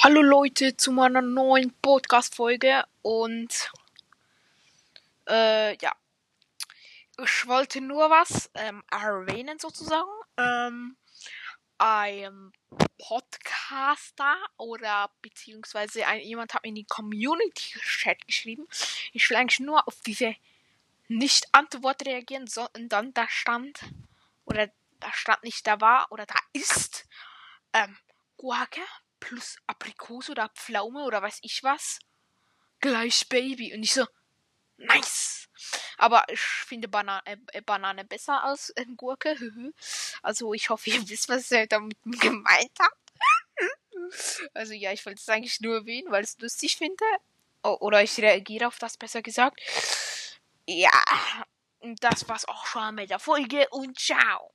Hallo Leute zu meiner neuen Podcast-Folge und äh, ja, ich wollte nur was ähm, erwähnen sozusagen. Ähm, ein Podcaster oder beziehungsweise ein, jemand hat mir in die Community-Chat geschrieben. Ich will eigentlich nur auf diese Nicht-Antwort reagieren, sondern da stand oder da stand nicht da war oder da ist ähm, Guacke plus Aprikose oder Pflaume oder weiß ich was gleich Baby. Und ich so, nice. Aber ich finde Bana äh, Banane besser als äh, Gurke. also ich hoffe, ihr wisst, was er damit gemeint hat. also ja, ich wollte es eigentlich nur erwähnen, weil ich es lustig finde. Oh, oder ich reagiere auf das besser gesagt. Ja, das war's auch schon mit der Folge und ciao.